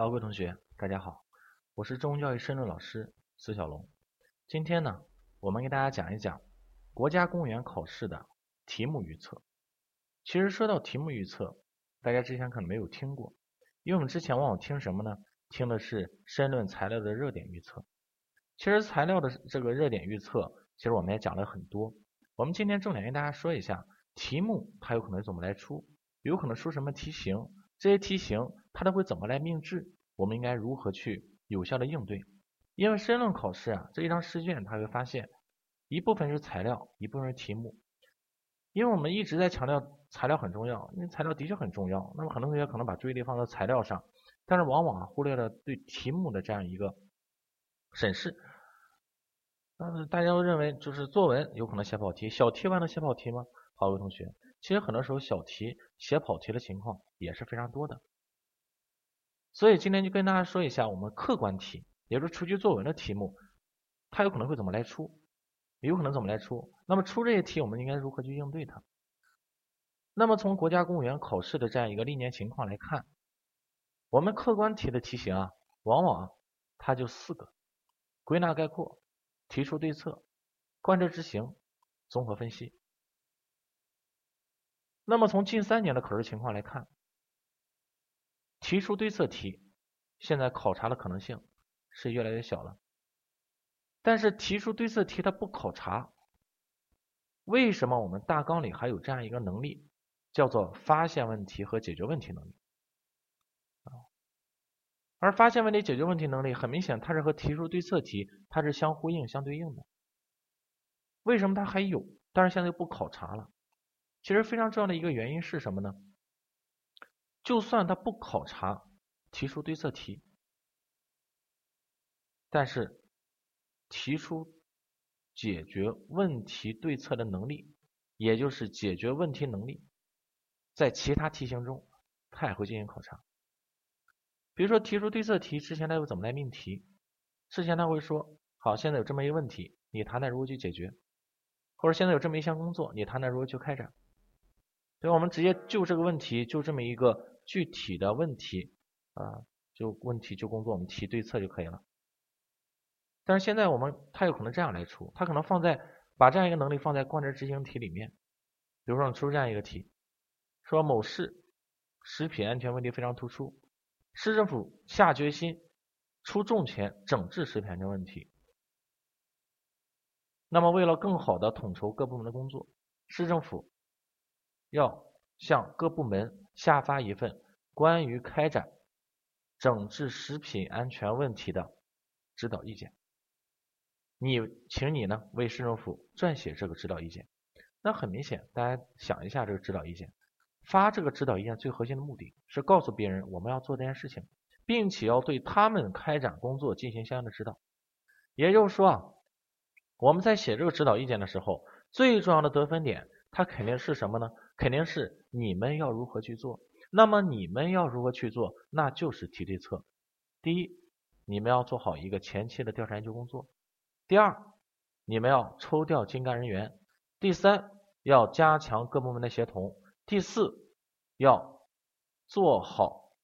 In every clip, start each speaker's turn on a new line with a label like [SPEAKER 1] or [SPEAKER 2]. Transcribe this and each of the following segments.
[SPEAKER 1] 好，各位同学，大家好，我是中公教育申论老师孙小龙。今天呢，我们给大家讲一讲国家公务员考试的题目预测。其实说到题目预测，大家之前可能没有听过，因为我们之前往往听什么呢？听的是申论材料的热点预测。其实材料的这个热点预测，其实我们也讲了很多。我们今天重点跟大家说一下题目它有可能怎么来出，有可能出什么题型。这些题型它都会怎么来命制？我们应该如何去有效的应对？因为申论考试啊，这一张试卷，它会发现一部分是材料，一部分是题目。因为我们一直在强调材料很重要，因为材料的确很重要。那么很多同学可能把注意力放在材料上，但是往往忽略了对题目的这样一个审视。但是，大家都认为就是作文有可能写跑题，小题完能写跑题吗？好，各位同学。其实很多时候小题写跑题的情况也是非常多的，所以今天就跟大家说一下我们客观题，也就是出题作文的题目，它有可能会怎么来出，有可能怎么来出。那么出这些题，我们应该如何去应对它？那么从国家公务员考试的这样一个历年情况来看，我们客观题的题型啊，往往它就四个：归纳概括、提出对策、贯彻执行、综合分析。那么从近三年的考试情况来看，提出对策题现在考察的可能性是越来越小了。但是提出对策题它不考察，为什么我们大纲里还有这样一个能力，叫做发现问题和解决问题能力？而发现问题、解决问题能力很明显，它是和提出对策题它是相呼应、相对应的。为什么它还有，但是现在又不考察了？其实非常重要的一个原因是什么呢？就算他不考察提出对策题，但是提出解决问题对策的能力，也就是解决问题能力，在其他题型中他也会进行考察。比如说提出对策题之前他又怎么来命题？之前他会说：好，现在有这么一个问题，你谈谈如何去解决？或者现在有这么一项工作，你谈谈如何去开展？所以，我们直接就这个问题，就这么一个具体的问题啊，就问题就工作，我们提对策就可以了。但是现在我们它有可能这样来出，它可能放在把这样一个能力放在贯彻执行题里面。比如说你，出这样一个题，说某市食品安全问题非常突出，市政府下决心出重拳整治食品安全问题。那么为了更好的统筹各部门的工作，市政府。要向各部门下发一份关于开展整治食品安全问题的指导意见。你，请你呢为市政府撰写这个指导意见。那很明显，大家想一下这个指导意见，发这个指导意见最核心的目的是告诉别人我们要做这件事情，并且要对他们开展工作进行相应的指导。也就是说啊，我们在写这个指导意见的时候，最重要的得分点。它肯定是什么呢？肯定是你们要如何去做。那么你们要如何去做？那就是提对策。第一，你们要做好一个前期的调查研究工作；第二，你们要抽调精干人员；第三，要加强各部门的协同；第四，要做好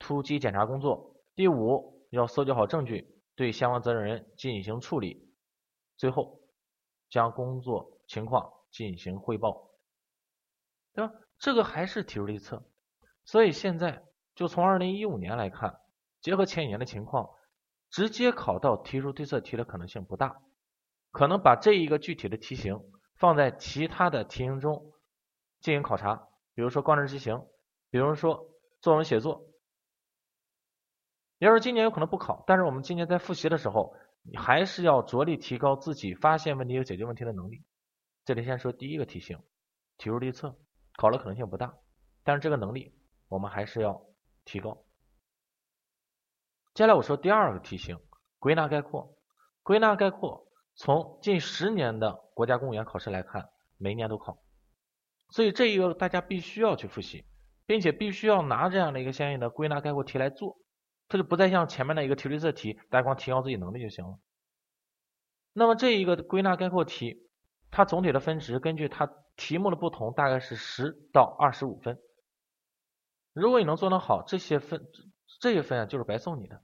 [SPEAKER 1] 突击检查工作；第五，要搜集好证据，对相关责任人进行处理；最后，将工作情况。进行汇报，对吧？这个还是提出对策，所以现在就从二零一五年来看，结合前几年的情况，直接考到提出对策题的可能性不大，可能把这一个具体的题型放在其他的题型中进行考察，比如说贯彻执行，比如说作文写作。要是今年有可能不考，但是我们今年在复习的时候，你还是要着力提高自己发现问题和解决问题的能力。这里先说第一个题型，提出对策，考的可能性不大，但是这个能力我们还是要提高。接下来我说第二个题型，归纳概括。归纳概括从近十年的国家公务员考试来看，每年都考，所以这一个大家必须要去复习，并且必须要拿这样的一个相应的归纳概括题来做，它就不再像前面的一个提对策题，大家光提高自己能力就行了。那么这一个归纳概括题。它总体的分值根据它题目的不同，大概是十到二十五分。如果你能做得好，这些分这一分啊就是白送你的。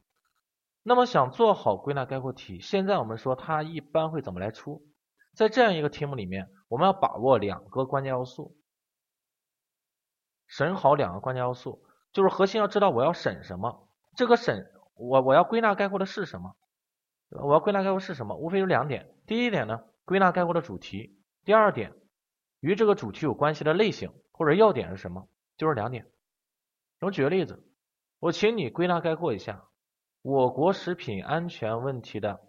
[SPEAKER 1] 那么想做好归纳概括题，现在我们说它一般会怎么来出？在这样一个题目里面，我们要把握两个关键要素，审好两个关键要素，就是核心要知道我要审什么，这个审我我要归纳概括的是什么，我要归纳概括是什么？无非有两点，第一点呢，归纳概括的主题；第二点，与这个主题有关系的类型或者要点是什么？就是两点。我举个例子，我请你归纳概括一下我国食品安全问题的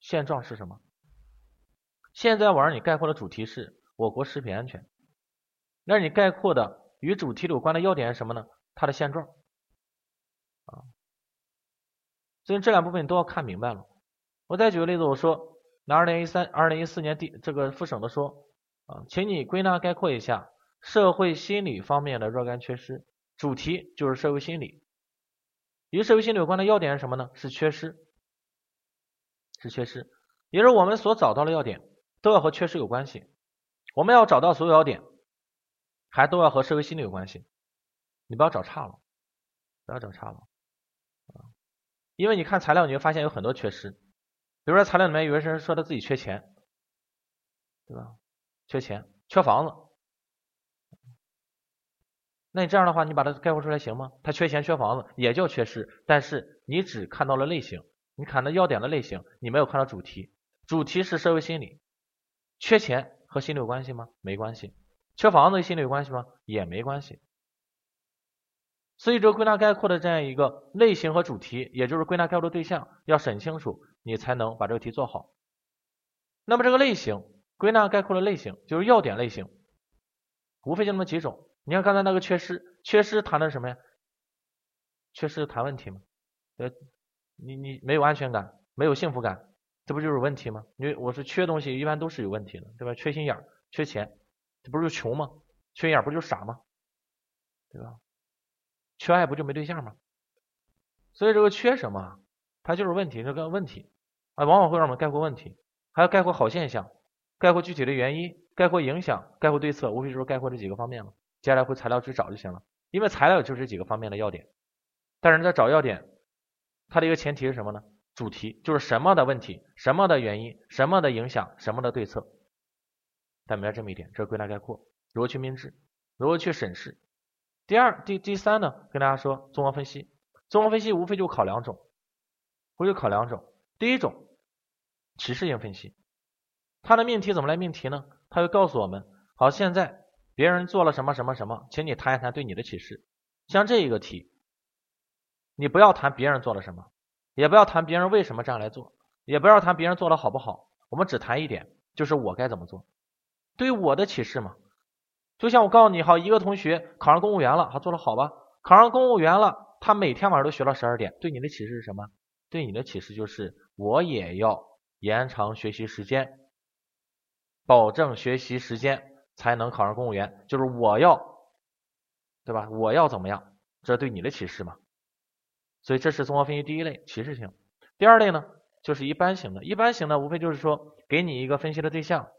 [SPEAKER 1] 现状是什么？现在我让你概括的主题是我国食品安全，那你概括的与主题有关的要点是什么呢？它的现状啊，所以这两部分你都要看明白了。我再举个例子，我说拿二零一三、二零一四年第这个复审的说啊，请你归纳概括一下社会心理方面的若干缺失，主题就是社会心理，与社会心理有关的要点是什么呢？是缺失，是缺失，也就是我们所找到的要点。都要和缺失有关系，我们要找到所有要点，还都要和社会心理有关系。你不要找差了，不要找差了啊！因为你看材料，你会发现有很多缺失。比如说材料里面有些人说他自己缺钱，对吧？缺钱，缺房子。那你这样的话，你把它概括出来行吗？他缺钱、缺房子也叫缺失，但是你只看到了类型，你看到要点的类型，你没有看到主题。主题是社会心理。缺钱和心理有关系吗？没关系。缺房子和心理有关系吗？也没关系。所以这个归纳概括的这样一个类型和主题，也就是归纳概括的对象，要审清楚，你才能把这个题做好。那么这个类型，归纳概括的类型就是要点类型，无非就那么几种。你看刚才那个缺失，缺失谈的什么呀？缺失谈问题吗？呃，你你没有安全感，没有幸福感。这不就是问题吗？因为我是缺东西，一般都是有问题的，对吧？缺心眼儿，缺钱，这不是就穷吗？缺心眼儿不就傻吗？对吧？缺爱不就没对象吗？所以这个缺什么？它就是问题，这个问题啊，往往会让我们概括问题，还要概括好现象，概括具体的原因，概括影响，概括对策，无非就是概括这几个方面了。接下来回材料去找就行了，因为材料就是这几个方面的要点。但是在找要点，它的一个前提是什么呢？主题就是什么的问题，什么的原因，什么的影响，什么的对策。但明白这么一点，这是归纳概括，如何去明治，如何去审视。第二、第第三呢，跟大家说综合分析。综合分析无非就考两种，无非考两种。第一种启示性分析，它的命题怎么来命题呢？它会告诉我们，好，现在别人做了什么什么什么，请你谈一谈对你的启示。像这一个题，你不要谈别人做了什么。也不要谈别人为什么这样来做，也不要谈别人做的好不好，我们只谈一点，就是我该怎么做，对我的启示嘛。就像我告诉你，好，一个同学考上公务员了，好做的好吧？考上公务员了，他每天晚上都学到十二点，对你的启示是什么？对你的启示就是我也要延长学习时间，保证学习时间才能考上公务员，就是我要，对吧？我要怎么样？这对你的启示嘛。所以这是综合分析第一类启示型，第二类呢就是一般型的，一般型的无非就是说给你一个分析的对象，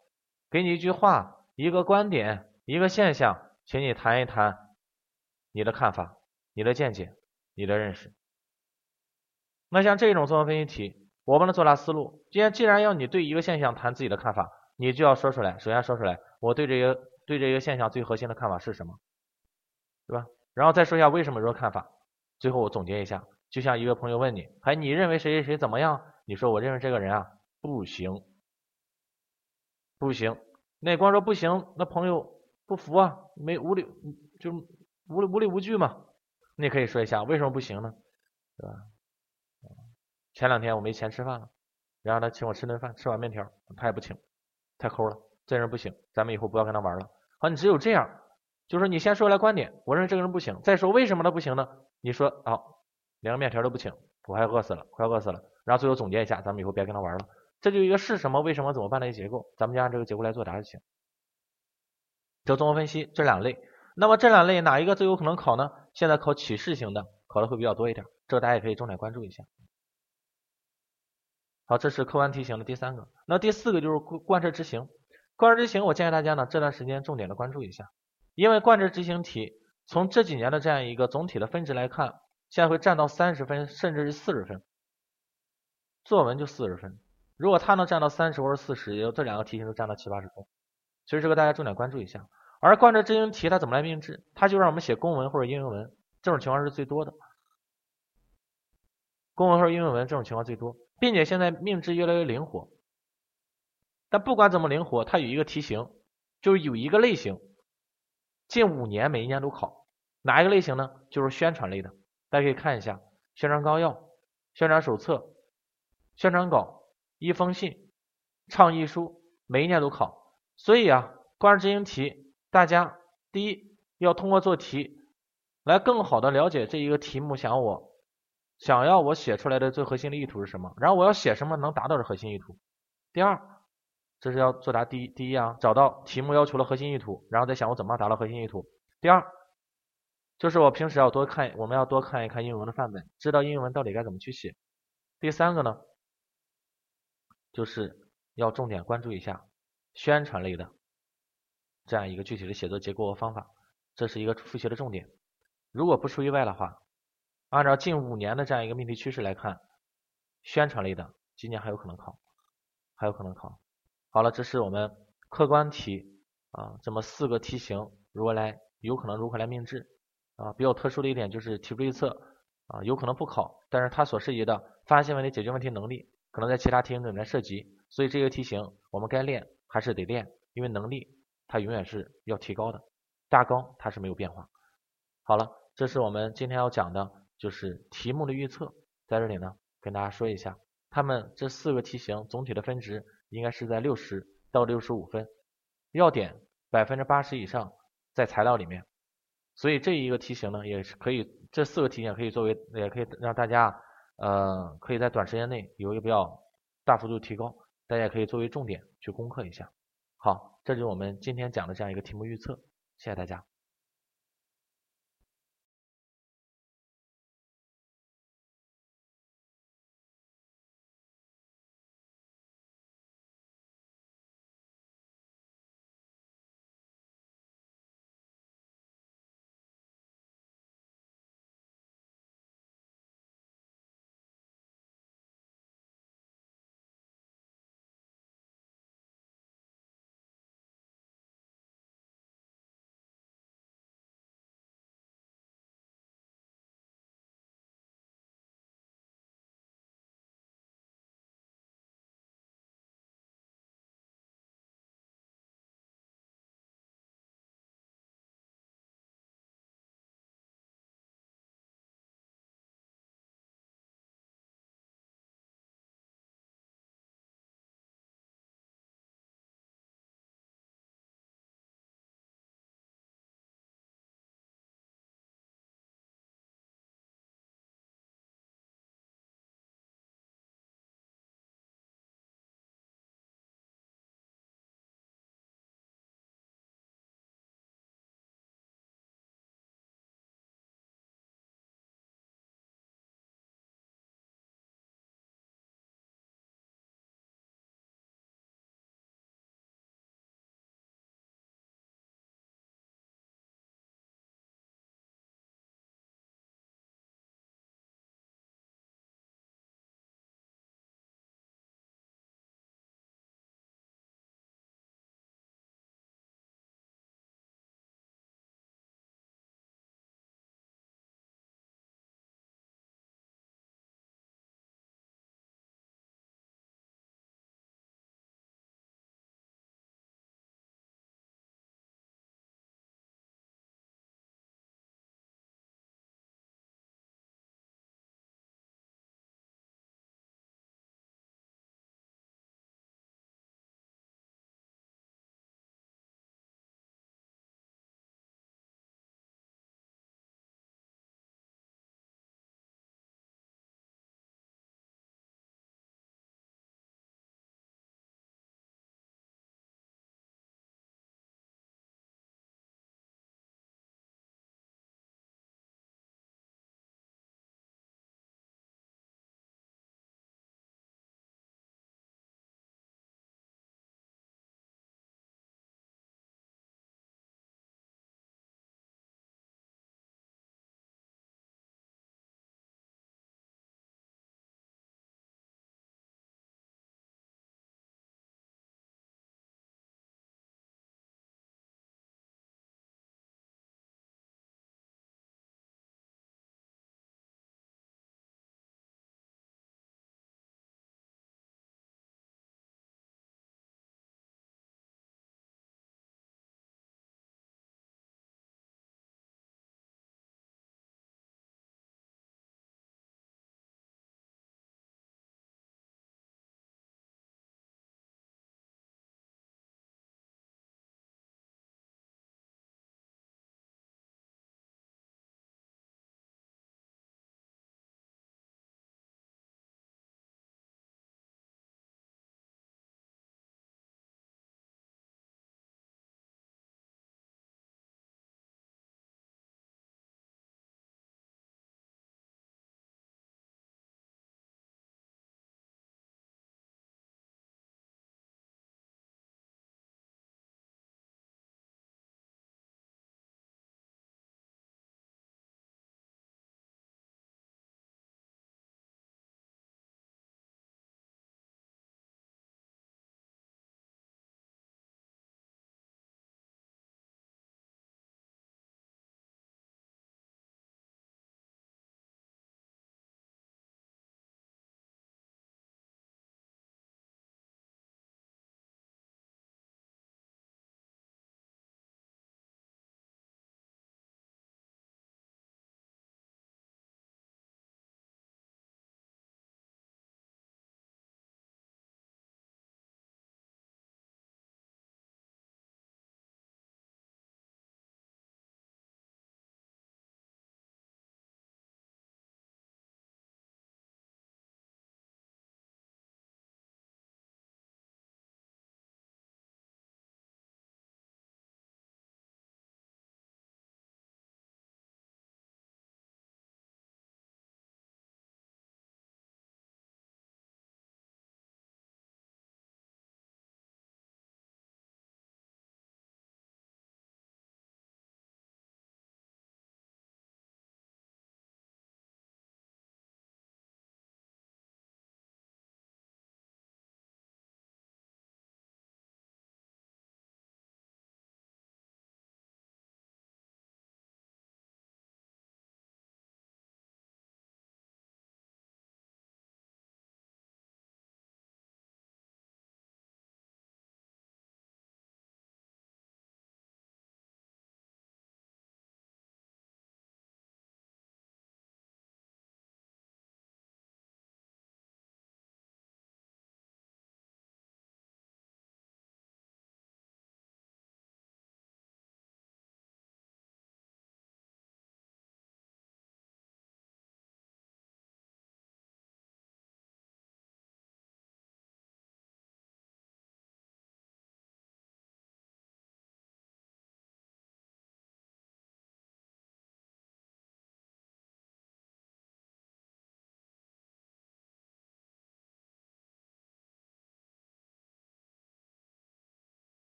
[SPEAKER 1] 给你一句话、一个观点、一个现象，请你谈一谈你的看法、你的见解、你的认识。那像这种综合分析题，我们的作答思路，既然既然要你对一个现象谈自己的看法，你就要说出来，首先说出来我对这个对这个现象最核心的看法是什么，对吧？然后再说一下为什么说看法。最后我总结一下，就像一个朋友问你，哎，你认为谁谁谁怎么样？你说我认为这个人啊不行，不行。那光说不行，那朋友不服啊，没无理就无无理无据嘛。你可以说一下为什么不行呢？对吧？前两天我没钱吃饭了，然后他请我吃顿饭，吃碗面条，他也不请，太抠了，这人不行，咱们以后不要跟他玩了。好，你只有这样，就是你先说来观点，我认为这个人不行，再说为什么他不行呢？你说好，连个面条都不请，我还饿死了，快饿死了。然后最后总结一下，咱们以后别跟他玩了。这就一个是什么、为什么、怎么办的一个结构，咱们就按这个结构来作答就行。这综合分析这两类，那么这两类哪一个最有可能考呢？现在考启示型的考的会比较多一点，这个大家也可以重点关注一下。好，这是客观题型的第三个。那第四个就是贯彻执行。贯彻执行，我建议大家呢这段时间重点的关注一下，因为贯彻执行题。从这几年的这样一个总体的分值来看，现在会占到三十分，甚至是四十分。作文就四十分，如果它能占到三十或者四十，也就这两个题型都占到七八十分。所以这个大家重点关注一下。而贯彻执行题它怎么来命制？它就让我们写公文或者应用文，这种情况是最多的。公文或者应用文这种情况最多，并且现在命制越来越灵活。但不管怎么灵活，它有一个题型，就是有一个类型，近五年每一年都考，哪一个类型呢？就是宣传类的。大家可以看一下宣传纲要、宣传手册、宣传稿、一封信、倡议书，每一年都考。所以啊，关于执行题，大家第一要通过做题来更好的了解这一个题目，想我想要我写出来的最核心的意图是什么，然后我要写什么能达到这核心意图。第二。这是要作答第一第一啊，找到题目要求的核心意图，然后再想我怎么达到核心意图。第二，就是我平时要多看，我们要多看一看英文的范本，知道英文到底该怎么去写。第三个呢，就是要重点关注一下宣传类的这样一个具体的写作结构和方法，这是一个复习的重点。如果不出意外的话，按照近五年的这样一个命题趋势来看，宣传类的今年还有可能考，还有可能考。好了，这是我们客观题啊，这么四个题型如何来，有可能如何来命制啊？比较特殊的一点就是题目预测啊，有可能不考，但是它所涉及的发现问题、解决问题能力，可能在其他题型里面涉及，所以这个题型我们该练还是得练，因为能力它永远是要提高的，大纲它是没有变化。好了，这是我们今天要讲的，就是题目的预测，在这里呢跟大家说一下，他们这四个题型总体的分值。应该是在六十到六十五分，要点百分之八十以上在材料里面，所以这一个题型呢也是可以，这四个题型可以作为，也可以让大家呃可以在短时间内有一个比较大幅度提高，大家可以作为重点去攻克一下。好，这就是我们今天讲的这样一个题目预测，谢谢大家。